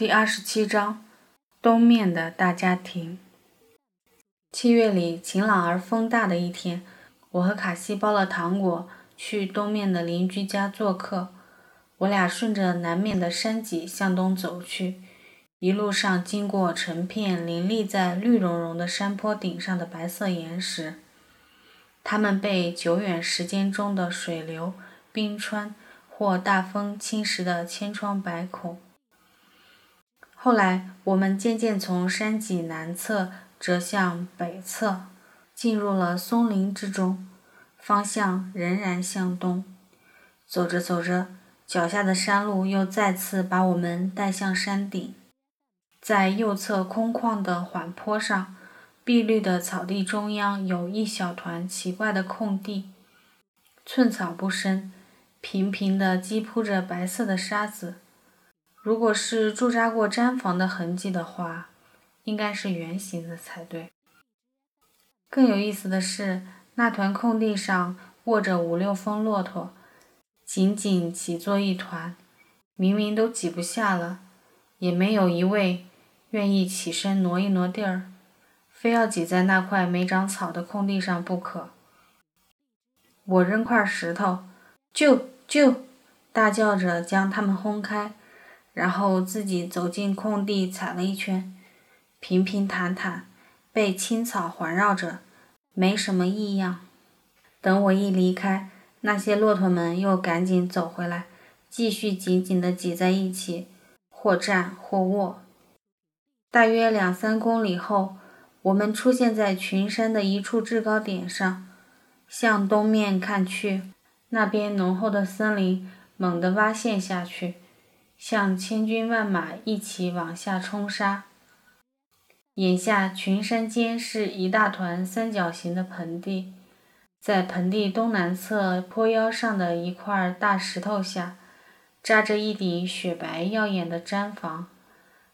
第二十七章，东面的大家庭。七月里晴朗而风大的一天，我和卡西包了糖果去东面的邻居家做客。我俩顺着南面的山脊向东走去，一路上经过成片林立在绿茸茸的山坡顶上的白色岩石，它们被久远时间中的水流、冰川。或大风侵蚀的千疮百孔。后来，我们渐渐从山脊南侧折向北侧，进入了松林之中，方向仍然向东。走着走着，脚下的山路又再次把我们带向山顶。在右侧空旷的缓坡上，碧绿的草地中央有一小团奇怪的空地，寸草不生。平平的积铺着白色的沙子，如果是驻扎过毡房的痕迹的话，应该是圆形的才对。更有意思的是，那团空地上卧着五六峰骆驼，紧紧挤作一团，明明都挤不下了，也没有一位愿意起身挪一挪地儿，非要挤在那块没长草的空地上不可。我扔块石头。就就，大叫着将他们轰开，然后自己走进空地踩了一圈，平平坦坦，被青草环绕着，没什么异样。等我一离开，那些骆驼们又赶紧走回来，继续紧紧地挤在一起，或站或卧。大约两三公里后，我们出现在群山的一处制高点上，向东面看去。那边浓厚的森林猛地挖陷下去，像千军万马一起往下冲杀。眼下群山间是一大团三角形的盆地，在盆地东南侧坡腰上的一块大石头下，扎着一顶雪白耀眼的毡房，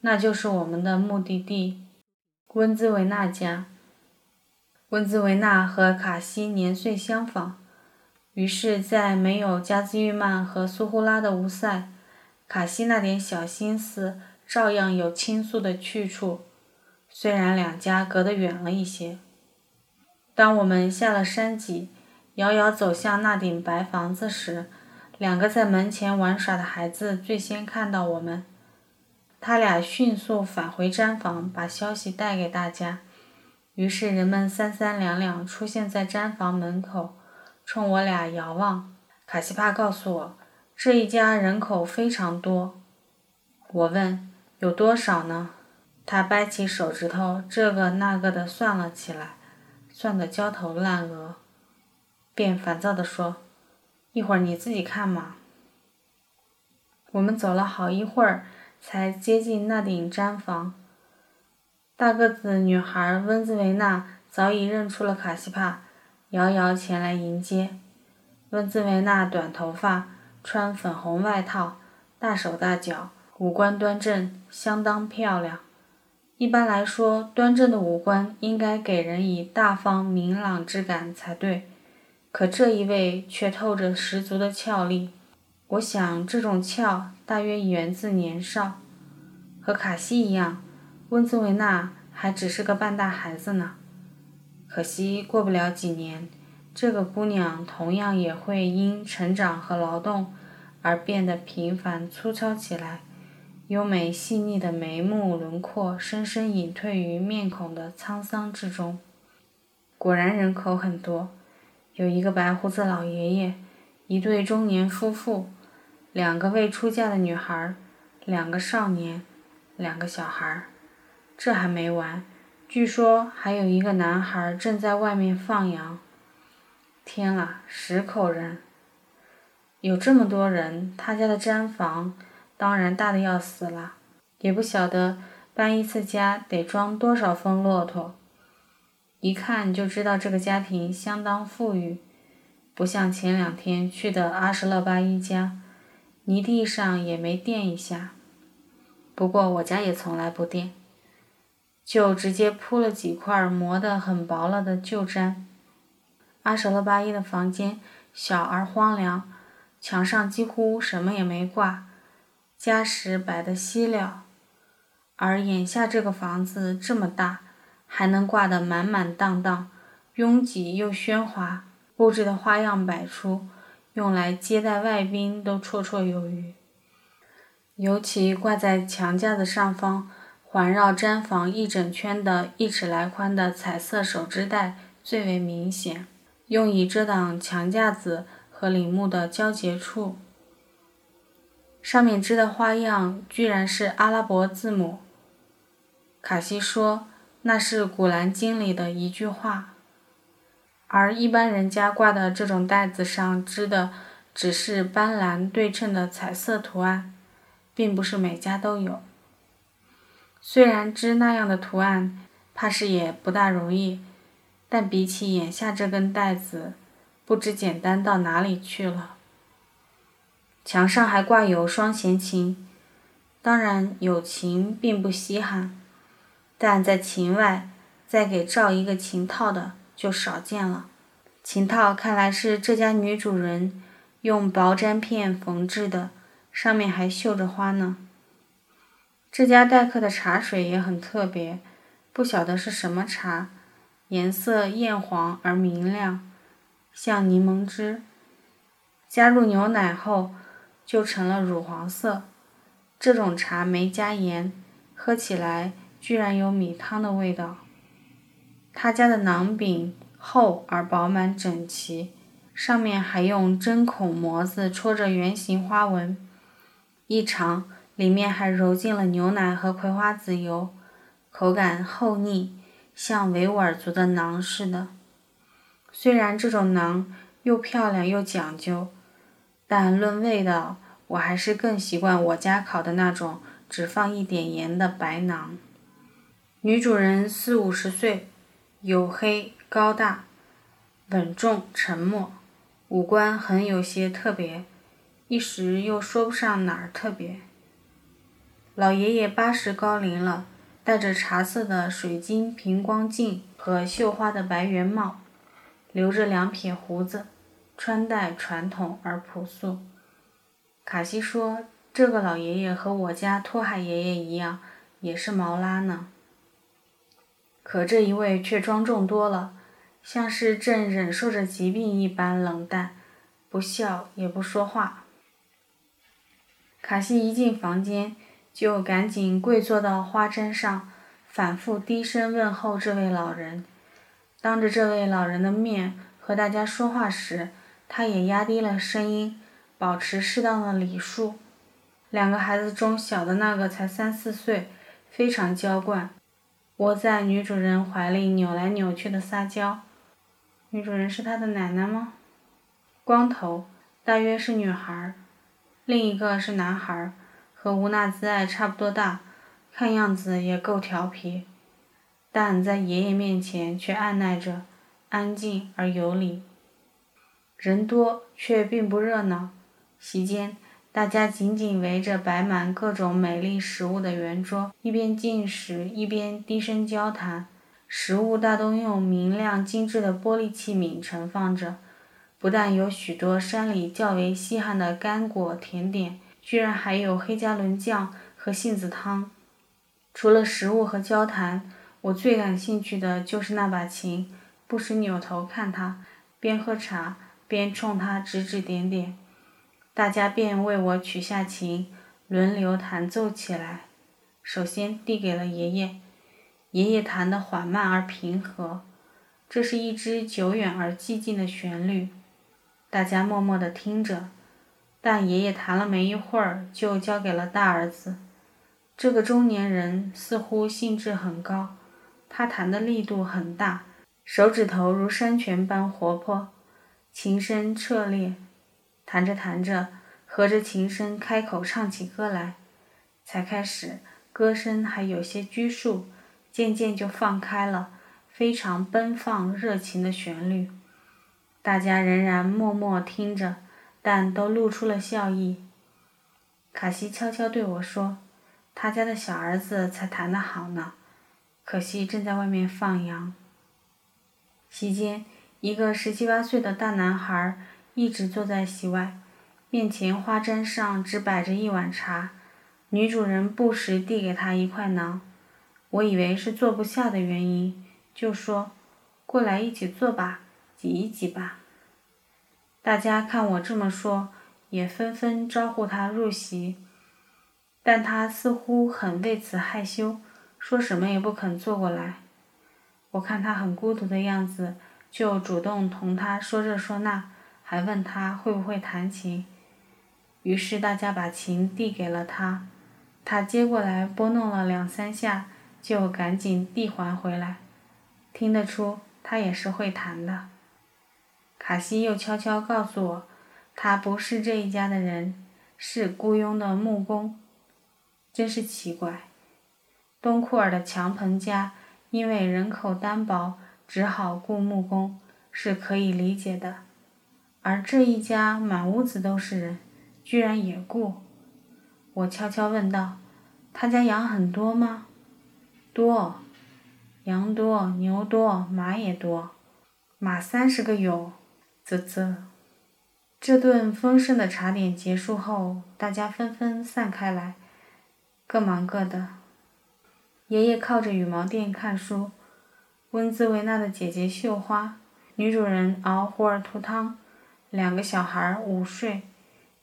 那就是我们的目的地——温兹维纳家。温兹维纳和卡西年岁相仿。于是，在没有加兹玉曼和苏呼拉的乌塞，卡西那点小心思照样有倾诉的去处，虽然两家隔得远了一些。当我们下了山脊，遥遥走向那顶白房子时，两个在门前玩耍的孩子最先看到我们，他俩迅速返回毡房，把消息带给大家。于是人们三三两两出现在毡房门口。冲我俩遥望，卡西帕告诉我，这一家人口非常多。我问有多少呢？他掰起手指头，这个那个的算了起来，算得焦头烂额，便烦躁地说：“一会儿你自己看嘛。”我们走了好一会儿，才接近那顶毡房。大个子女孩温兹维娜早已认出了卡西帕。遥遥前来迎接，温兹维纳短头发，穿粉红外套，大手大脚，五官端正，相当漂亮。一般来说，端正的五官应该给人以大方明朗之感才对，可这一位却透着十足的俏丽。我想，这种俏大约源自年少，和卡西一样，温兹维纳还只是个半大孩子呢。可惜过不了几年，这个姑娘同样也会因成长和劳动而变得平凡粗糙起来，优美细腻的眉目轮廓深深隐退于面孔的沧桑之中。果然人口很多，有一个白胡子老爷爷，一对中年夫妇，两个未出嫁的女孩，两个少年，两个小孩。这还没完。据说还有一个男孩正在外面放羊。天啊，十口人！有这么多人，他家的毡房当然大的要死了。也不晓得搬一次家得装多少峰骆驼。一看就知道这个家庭相当富裕，不像前两天去的阿什勒巴一家，泥地上也没垫一下。不过我家也从来不垫。就直接铺了几块磨得很薄了的旧毡。阿舍勒巴伊的房间小而荒凉，墙上几乎什么也没挂，家什摆得稀了。而眼下这个房子这么大，还能挂得满满当当，拥挤又喧哗，布置的花样百出，用来接待外宾都绰绰有余。尤其挂在墙架子上方，环绕毡房一整圈的一尺来宽的彩色手织带最为明显，用以遮挡墙架子和陵墓的交接处。上面织的花样居然是阿拉伯字母。卡西说那是《古兰经》里的一句话，而一般人家挂的这种袋子上织的只是斑斓对称的彩色图案。并不是每家都有。虽然织那样的图案，怕是也不大容易，但比起眼下这根带子，不知简单到哪里去了。墙上还挂有双弦琴，当然有琴并不稀罕，但在琴外再给罩一个琴套的就少见了。琴套看来是这家女主人用薄毡片缝制的。上面还绣着花呢。这家待客的茶水也很特别，不晓得是什么茶，颜色艳黄而明亮，像柠檬汁。加入牛奶后就成了乳黄色。这种茶没加盐，喝起来居然有米汤的味道。他家的馕饼厚而饱满整齐，上面还用针孔模子戳着圆形花纹。一尝，里面还揉进了牛奶和葵花籽油，口感厚腻，像维吾尔族的馕似的。虽然这种馕又漂亮又讲究，但论味道，我还是更习惯我家烤的那种只放一点盐的白馕。女主人四五十岁，黝黑高大，稳重沉默，五官很有些特别。一时又说不上哪儿特别。老爷爷八十高龄了，戴着茶色的水晶平光镜和绣花的白圆帽，留着两撇胡子，穿戴传统而朴素。卡西说：“这个老爷爷和我家托海爷爷一样，也是毛拉呢。可这一位却庄重多了，像是正忍受着疾病一般冷淡，不笑也不说话。”卡西一进房间，就赶紧跪坐到花毡上，反复低声问候这位老人。当着这位老人的面和大家说话时，他也压低了声音，保持适当的礼数。两个孩子中小的那个才三四岁，非常娇惯，窝在女主人怀里扭来扭去的撒娇。女主人是他的奶奶吗？光头，大约是女孩儿。另一个是男孩儿，和吴纳兹爱差不多大，看样子也够调皮，但在爷爷面前却按耐着，安静而有礼。人多却并不热闹，席间大家紧紧围着摆满各种美丽食物的圆桌，一边进食一边低声交谈。食物大都用明亮精致的玻璃器皿盛放着。不但有许多山里较为稀罕的干果甜点，居然还有黑加仑酱和杏子汤。除了食物和交谈，我最感兴趣的就是那把琴，不时扭头看它，边喝茶边冲它指指点点。大家便为我取下琴，轮流弹奏起来。首先递给了爷爷，爷爷弹得缓慢而平和，这是一支久远而寂静的旋律。大家默默地听着，但爷爷弹了没一会儿，就交给了大儿子。这个中年人似乎兴致很高，他弹的力度很大，手指头如山泉般活泼，琴声彻烈。弹着弹着，合着琴声开口唱起歌来。才开始，歌声还有些拘束，渐渐就放开了，非常奔放热情的旋律。大家仍然默默听着，但都露出了笑意。卡西悄悄对我说：“他家的小儿子才弹得好呢，可惜正在外面放羊。”席间，一个十七八岁的大男孩一直坐在席外，面前花毡上只摆着一碗茶，女主人不时递给他一块馕，我以为是坐不下的原因，就说：“过来一起坐吧，挤一挤吧。”大家看我这么说，也纷纷招呼他入席，但他似乎很为此害羞，说什么也不肯坐过来。我看他很孤独的样子，就主动同他说这说那，还问他会不会弹琴。于是大家把琴递给了他。他接过来拨弄了两三下，就赶紧递还回来。听得出他也是会弹的。卡西又悄悄告诉我，他不是这一家的人，是雇佣的木工。真是奇怪，东库尔的强彭家因为人口单薄，只好雇木工，是可以理解的。而这一家满屋子都是人，居然也雇。我悄悄问道：“他家羊很多吗？”“多，羊多，牛多，马也多，马三十个有。”“啧啧。”这顿丰盛的茶点结束后，大家纷纷散开来，各忙各的。爷爷靠着羽毛垫看书，温兹维纳的姐姐绣花，女主人熬胡尔图汤，两个小孩午睡。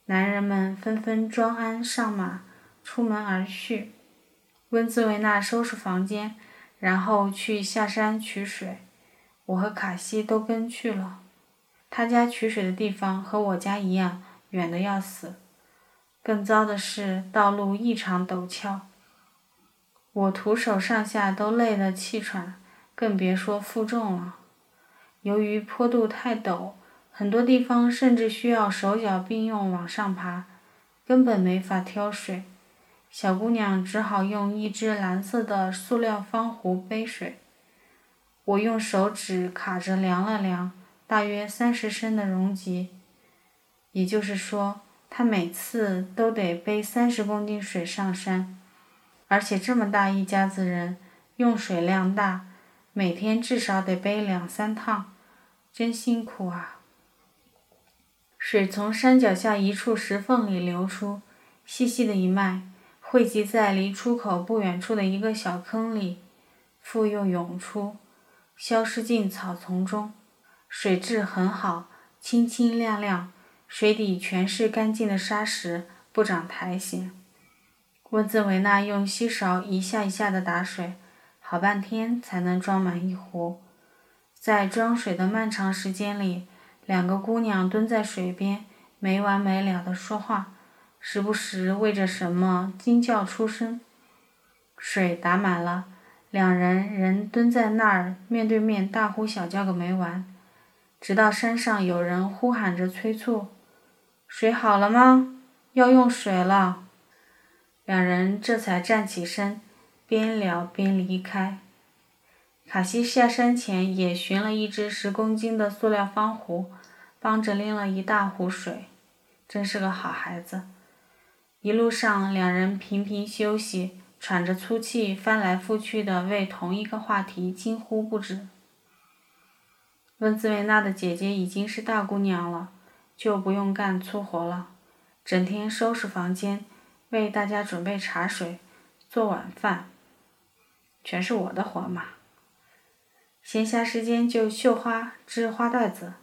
男人们纷纷装鞍上马，出门而去。温兹维纳收拾房间，然后去下山取水。我和卡西都跟去了。他家取水的地方和我家一样，远的要死。更糟的是，道路异常陡峭。我徒手上下都累得气喘，更别说负重了。由于坡度太陡。很多地方甚至需要手脚并用往上爬，根本没法挑水。小姑娘只好用一只蓝色的塑料方壶背水。我用手指卡着量了量，大约三十升的容积。也就是说，他每次都得背三十公斤水上山，而且这么大一家子人，用水量大，每天至少得背两三趟，真辛苦啊！水从山脚下一处石缝里流出，细细的一脉，汇集在离出口不远处的一个小坑里，复又涌出，消失进草丛中。水质很好，清清亮亮，水底全是干净的沙石，不长苔藓。温兹维纳用锡勺一下一下地打水，好半天才能装满一壶。在装水的漫长时间里，两个姑娘蹲在水边，没完没了地说话，时不时为着什么惊叫出声。水打满了，两人仍蹲在那儿面对面大呼小叫个没完，直到山上有人呼喊着催促：“水好了吗？要用水了。”两人这才站起身，边聊边离开。卡西下山前也寻了一只十公斤的塑料方壶。帮着拎了一大壶水，真是个好孩子。一路上，两人频频休息，喘着粗气，翻来覆去的为同一个话题惊呼不止。温兹维纳的姐姐已经是大姑娘了，就不用干粗活了，整天收拾房间，为大家准备茶水，做晚饭，全是我的活嘛。闲暇时间就绣花、织花袋子。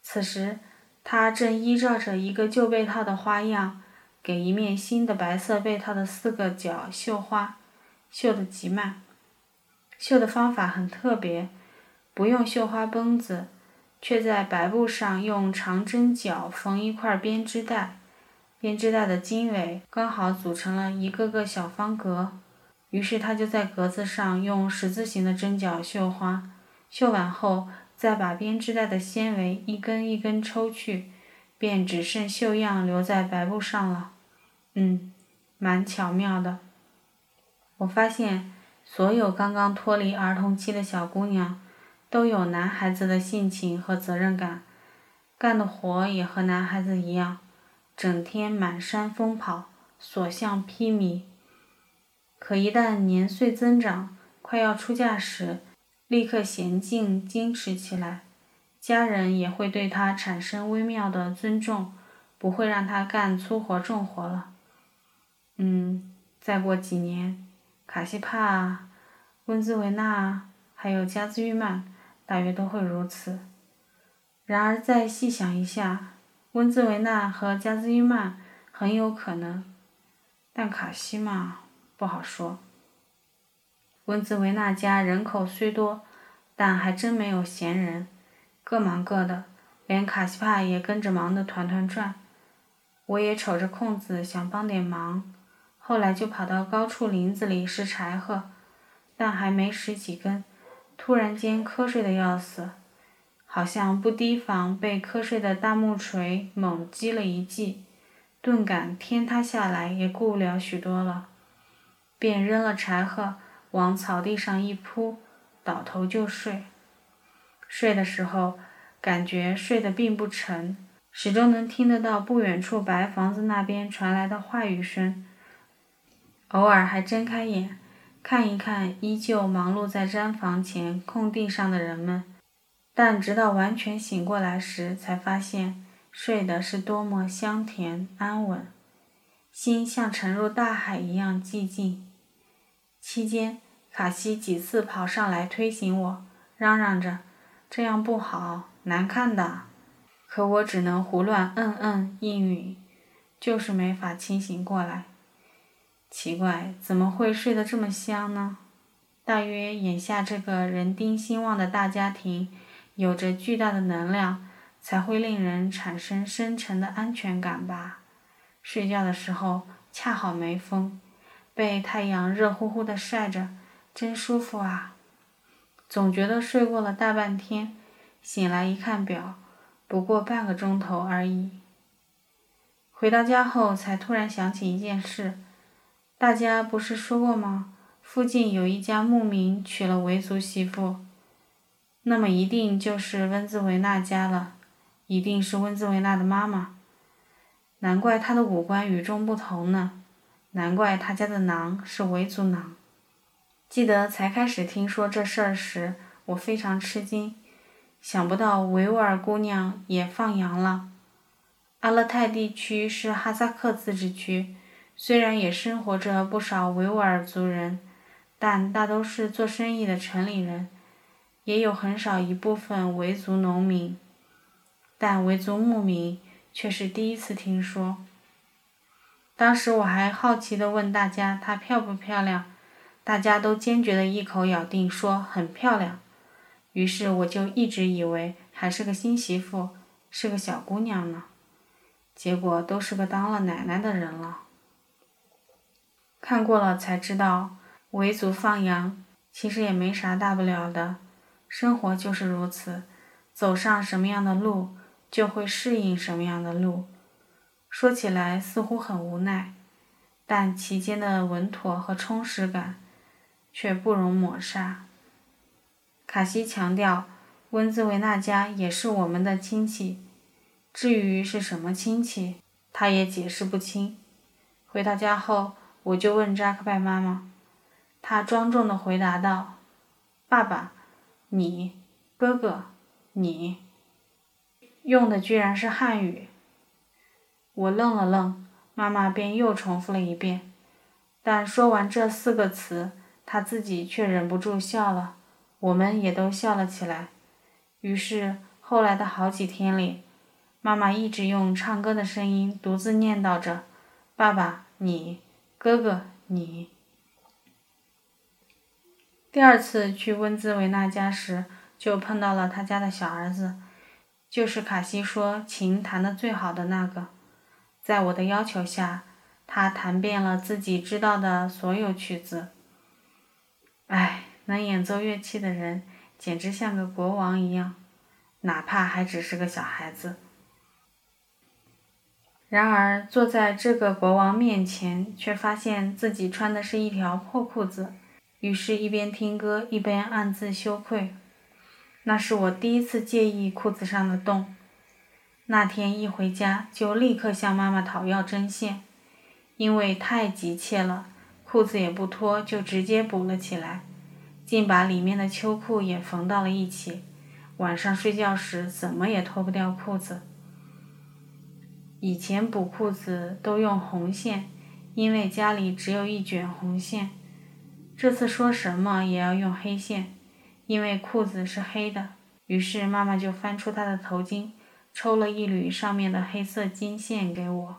此时，他正依照着一个旧被套的花样，给一面新的白色被套的四个角绣花，绣得极慢。绣的方法很特别，不用绣花绷子，却在白布上用长针脚缝一块编织袋，编织袋的经纬刚好组成了一个个小方格。于是他就在格子上用十字形的针脚绣花，绣完后。再把编织袋的纤维一根一根抽去，便只剩绣样留在白布上了。嗯，蛮巧妙的。我发现，所有刚刚脱离儿童期的小姑娘，都有男孩子的性情和责任感，干的活也和男孩子一样，整天满山疯跑，所向披靡。可一旦年岁增长，快要出嫁时，立刻娴静矜持起来，家人也会对他产生微妙的尊重，不会让他干粗活重活了。嗯，再过几年，卡西帕、温兹维纳还有加兹玉曼大约都会如此。然而再细想一下，温兹维纳和加兹伊曼很有可能，但卡西嘛，不好说。温兹维纳家人口虽多，但还真没有闲人，各忙各的，连卡西帕也跟着忙得团团转。我也瞅着空子想帮点忙，后来就跑到高处林子里拾柴禾，但还没拾几根，突然间瞌睡的要死，好像不提防被瞌睡的大木锤猛击了一记，顿感天塌下来也顾不了许多了，便扔了柴禾。往草地上一扑，倒头就睡。睡的时候，感觉睡得并不沉，始终能听得到不远处白房子那边传来的话语声。偶尔还睁开眼，看一看依旧忙碌在毡房前空地上的人们。但直到完全醒过来时，才发现睡的是多么香甜安稳，心像沉入大海一样寂静。期间。卡西几次跑上来推醒我，嚷嚷着：“这样不好，难看的。”可我只能胡乱嗯嗯应允，就是没法清醒过来。奇怪，怎么会睡得这么香呢？大约眼下这个人丁兴旺的大家庭，有着巨大的能量，才会令人产生深沉的安全感吧。睡觉的时候恰好没风，被太阳热乎乎的晒着。真舒服啊！总觉得睡过了大半天，醒来一看表，不过半个钟头而已。回到家后，才突然想起一件事：大家不是说过吗？附近有一家牧民娶了维族媳妇，那么一定就是温兹维纳家了，一定是温兹维纳的妈妈。难怪她的五官与众不同呢，难怪她家的馕是维族馕。记得才开始听说这事儿时，我非常吃惊，想不到维吾尔姑娘也放羊了。阿勒泰地区是哈萨克自治区，虽然也生活着不少维吾尔族人，但大都是做生意的城里人，也有很少一部分维族农民，但维族牧民却是第一次听说。当时我还好奇地问大家：“她漂不漂亮？”大家都坚决的一口咬定说很漂亮，于是我就一直以为还是个新媳妇，是个小姑娘呢，结果都是个当了奶奶的人了。看过了才知道，维族放羊其实也没啥大不了的，生活就是如此，走上什么样的路就会适应什么样的路。说起来似乎很无奈，但其间的稳妥和充实感。却不容抹杀。卡西强调，温兹维纳家也是我们的亲戚，至于是什么亲戚，他也解释不清。回到家后，我就问扎克拜妈妈，她庄重地回答道：“爸爸，你，哥哥，你。”用的居然是汉语。我愣了愣，妈妈便又重复了一遍，但说完这四个词。他自己却忍不住笑了，我们也都笑了起来。于是后来的好几天里，妈妈一直用唱歌的声音独自念叨着：“爸爸，你，哥哥，你。”第二次去温兹维纳家时，就碰到了他家的小儿子，就是卡西说琴弹得最好的那个。在我的要求下，他弹遍了自己知道的所有曲子。唉，能演奏乐器的人简直像个国王一样，哪怕还只是个小孩子。然而坐在这个国王面前，却发现自己穿的是一条破裤子，于是，一边听歌一边暗自羞愧。那是我第一次介意裤子上的洞。那天一回家，就立刻向妈妈讨要针线，因为太急切了。裤子也不脱，就直接补了起来，竟把里面的秋裤也缝到了一起。晚上睡觉时怎么也脱不掉裤子。以前补裤子都用红线，因为家里只有一卷红线。这次说什么也要用黑线，因为裤子是黑的。于是妈妈就翻出她的头巾，抽了一缕上面的黑色金线给我。